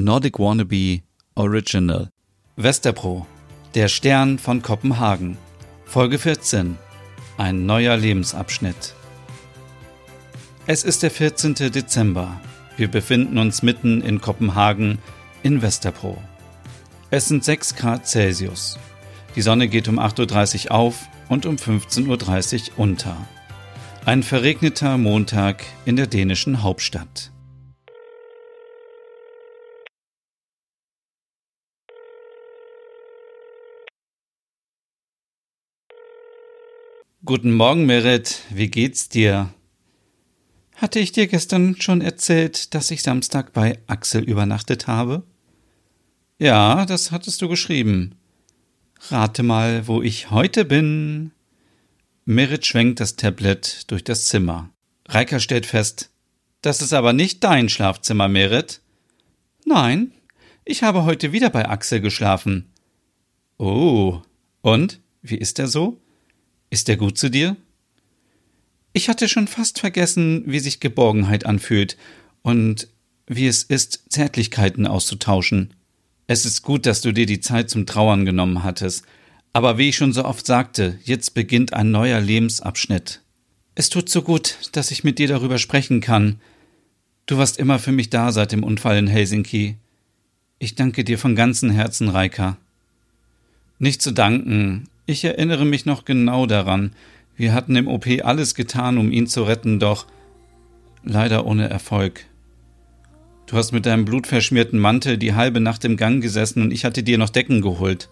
Nordic Wannabe Original. Westerpro, der Stern von Kopenhagen. Folge 14. Ein neuer Lebensabschnitt. Es ist der 14. Dezember. Wir befinden uns mitten in Kopenhagen in Westerpro. Es sind 6 Grad Celsius. Die Sonne geht um 8.30 Uhr auf und um 15.30 Uhr unter. Ein verregneter Montag in der dänischen Hauptstadt. Guten Morgen, Merit. Wie geht's dir? Hatte ich dir gestern schon erzählt, dass ich Samstag bei Axel übernachtet habe? Ja, das hattest du geschrieben. Rate mal, wo ich heute bin. Merit schwenkt das Tablet durch das Zimmer. Reika stellt fest, das ist aber nicht dein Schlafzimmer, Merit. Nein, ich habe heute wieder bei Axel geschlafen. Oh, und? Wie ist er so? Ist er gut zu dir? Ich hatte schon fast vergessen, wie sich Geborgenheit anfühlt und wie es ist, Zärtlichkeiten auszutauschen. Es ist gut, dass du dir die Zeit zum Trauern genommen hattest, aber wie ich schon so oft sagte, jetzt beginnt ein neuer Lebensabschnitt. Es tut so gut, dass ich mit dir darüber sprechen kann. Du warst immer für mich da seit dem Unfall in Helsinki. Ich danke dir von ganzem Herzen, Reika. Nicht zu danken, ich erinnere mich noch genau daran. Wir hatten im OP alles getan, um ihn zu retten, doch leider ohne Erfolg. Du hast mit deinem blutverschmierten Mantel die halbe Nacht im Gang gesessen und ich hatte dir noch Decken geholt.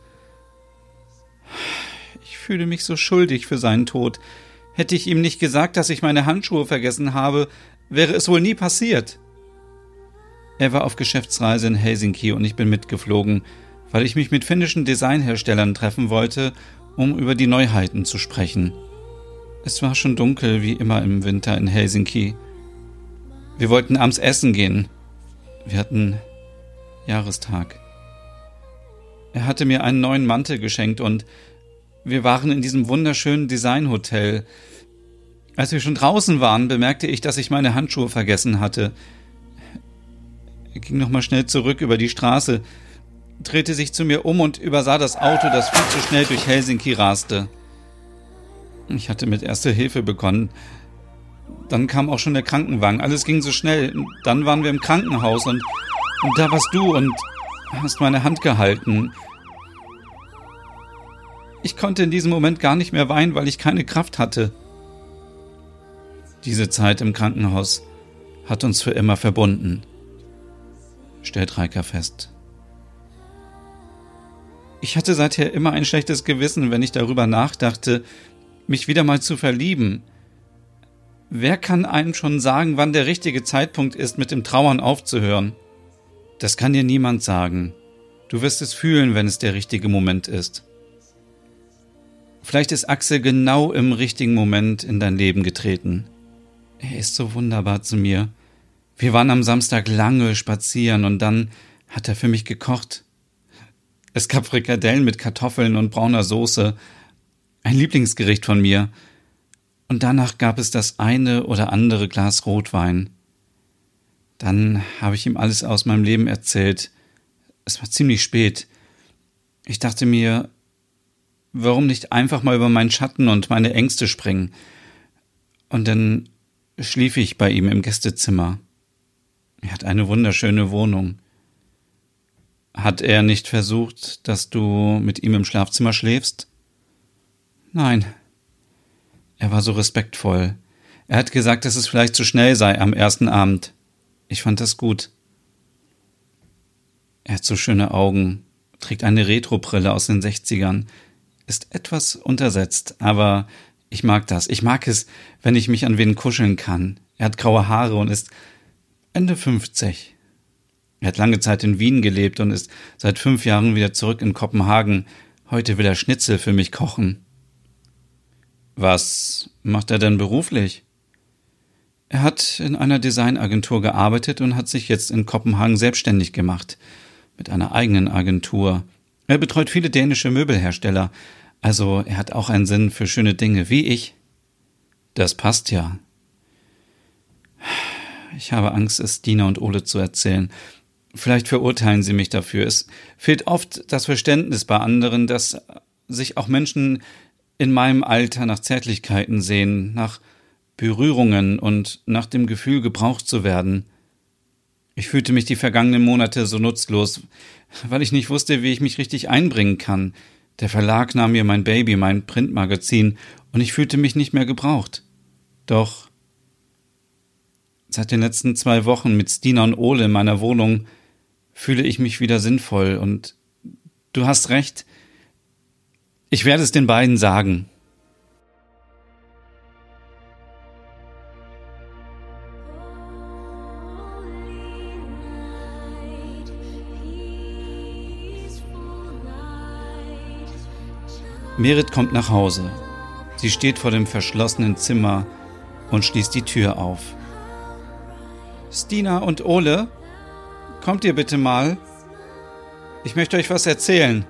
Ich fühle mich so schuldig für seinen Tod. Hätte ich ihm nicht gesagt, dass ich meine Handschuhe vergessen habe, wäre es wohl nie passiert. Er war auf Geschäftsreise in Helsinki und ich bin mitgeflogen, weil ich mich mit finnischen Designherstellern treffen wollte um über die Neuheiten zu sprechen. Es war schon dunkel wie immer im Winter in Helsinki. Wir wollten abends essen gehen. Wir hatten Jahrestag. Er hatte mir einen neuen Mantel geschenkt und wir waren in diesem wunderschönen Designhotel. Als wir schon draußen waren, bemerkte ich, dass ich meine Handschuhe vergessen hatte. Er ging nochmal schnell zurück über die Straße drehte sich zu mir um und übersah das Auto, das viel zu schnell durch Helsinki raste. Ich hatte mit Erste Hilfe begonnen. Dann kam auch schon der Krankenwagen. Alles ging so schnell. Dann waren wir im Krankenhaus und, und da warst du und hast meine Hand gehalten. Ich konnte in diesem Moment gar nicht mehr weinen, weil ich keine Kraft hatte. Diese Zeit im Krankenhaus hat uns für immer verbunden, stellt Reika fest. Ich hatte seither immer ein schlechtes Gewissen, wenn ich darüber nachdachte, mich wieder mal zu verlieben. Wer kann einem schon sagen, wann der richtige Zeitpunkt ist, mit dem Trauern aufzuhören? Das kann dir niemand sagen. Du wirst es fühlen, wenn es der richtige Moment ist. Vielleicht ist Axel genau im richtigen Moment in dein Leben getreten. Er ist so wunderbar zu mir. Wir waren am Samstag lange spazieren und dann hat er für mich gekocht. Es gab Frikadellen mit Kartoffeln und brauner Soße. Ein Lieblingsgericht von mir. Und danach gab es das eine oder andere Glas Rotwein. Dann habe ich ihm alles aus meinem Leben erzählt. Es war ziemlich spät. Ich dachte mir, warum nicht einfach mal über meinen Schatten und meine Ängste springen? Und dann schlief ich bei ihm im Gästezimmer. Er hat eine wunderschöne Wohnung. Hat er nicht versucht, dass du mit ihm im Schlafzimmer schläfst? Nein. Er war so respektvoll. Er hat gesagt, dass es vielleicht zu schnell sei am ersten Abend. Ich fand das gut. Er hat so schöne Augen, trägt eine Retrobrille aus den Sechzigern, ist etwas untersetzt, aber ich mag das. Ich mag es, wenn ich mich an wen kuscheln kann. Er hat graue Haare und ist Ende 50. Er hat lange Zeit in Wien gelebt und ist seit fünf Jahren wieder zurück in Kopenhagen. Heute will er Schnitzel für mich kochen. Was macht er denn beruflich? Er hat in einer Designagentur gearbeitet und hat sich jetzt in Kopenhagen selbstständig gemacht. Mit einer eigenen Agentur. Er betreut viele dänische Möbelhersteller. Also er hat auch einen Sinn für schöne Dinge, wie ich. Das passt ja. Ich habe Angst, es Dina und Ole zu erzählen. Vielleicht verurteilen Sie mich dafür. Es fehlt oft das Verständnis bei anderen, dass sich auch Menschen in meinem Alter nach Zärtlichkeiten sehen, nach Berührungen und nach dem Gefühl, gebraucht zu werden. Ich fühlte mich die vergangenen Monate so nutzlos, weil ich nicht wusste, wie ich mich richtig einbringen kann. Der Verlag nahm mir mein Baby, mein Printmagazin, und ich fühlte mich nicht mehr gebraucht. Doch seit den letzten zwei Wochen mit Stina und Ole in meiner Wohnung fühle ich mich wieder sinnvoll und du hast recht, ich werde es den beiden sagen. Merit kommt nach Hause. Sie steht vor dem verschlossenen Zimmer und schließt die Tür auf. Stina und Ole, kommt ihr bitte mal? Ich möchte euch was erzählen.